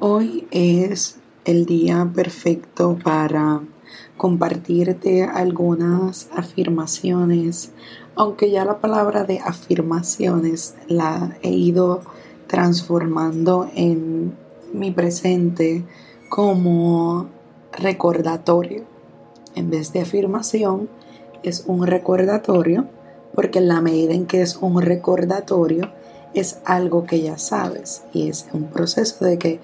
Hoy es el día perfecto para compartirte algunas afirmaciones, aunque ya la palabra de afirmaciones la he ido transformando en mi presente como recordatorio. En vez de afirmación, es un recordatorio, porque en la medida en que es un recordatorio, es algo que ya sabes y es un proceso de que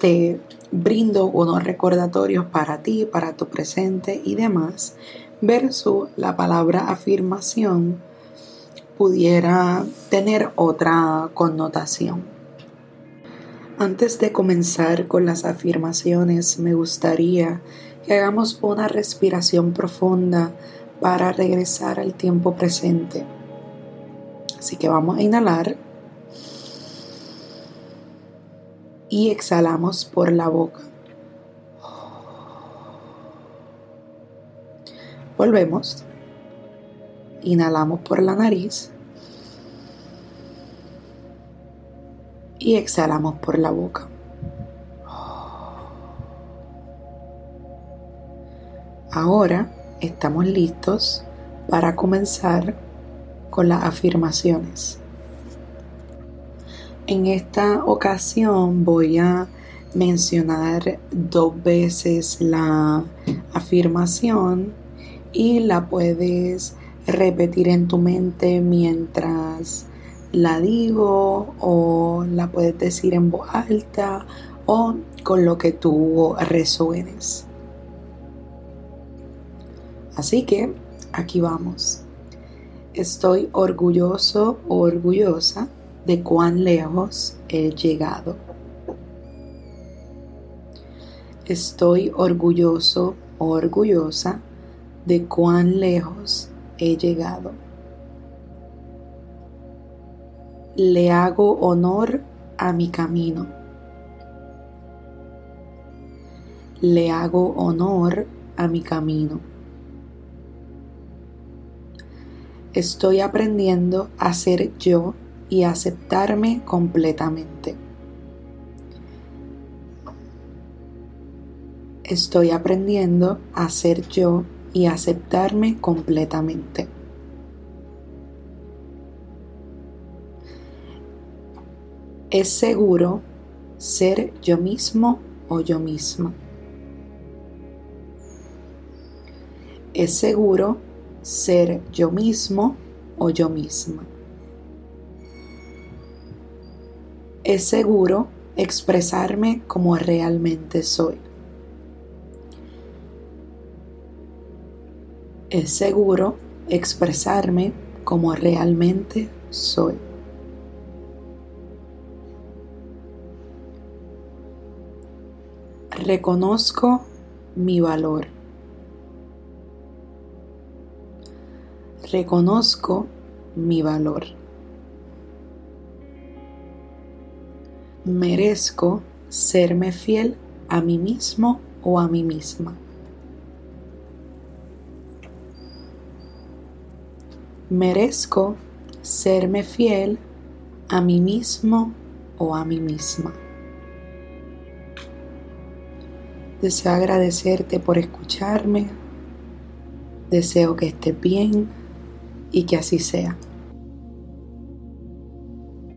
te brindo unos recordatorios para ti, para tu presente y demás, versus la palabra afirmación pudiera tener otra connotación. Antes de comenzar con las afirmaciones, me gustaría que hagamos una respiración profunda para regresar al tiempo presente. Así que vamos a inhalar y exhalamos por la boca. Volvemos. Inhalamos por la nariz y exhalamos por la boca. Ahora estamos listos para comenzar con las afirmaciones. En esta ocasión voy a mencionar dos veces la afirmación y la puedes repetir en tu mente mientras la digo o la puedes decir en voz alta o con lo que tú resuenes. Así que aquí vamos. Estoy orgulloso o orgullosa de cuán lejos he llegado. Estoy orgulloso o orgullosa de cuán lejos he llegado. Le hago honor a mi camino. Le hago honor a mi camino. Estoy aprendiendo a ser yo y aceptarme completamente. Estoy aprendiendo a ser yo y aceptarme completamente. Es seguro ser yo mismo o yo misma. Es seguro ser yo mismo o yo misma. Es seguro expresarme como realmente soy. Es seguro expresarme como realmente soy. Reconozco mi valor. Reconozco mi valor. Merezco serme fiel a mí mismo o a mí misma. Merezco serme fiel a mí mismo o a mí misma. Deseo agradecerte por escucharme. Deseo que estés bien y que así sea.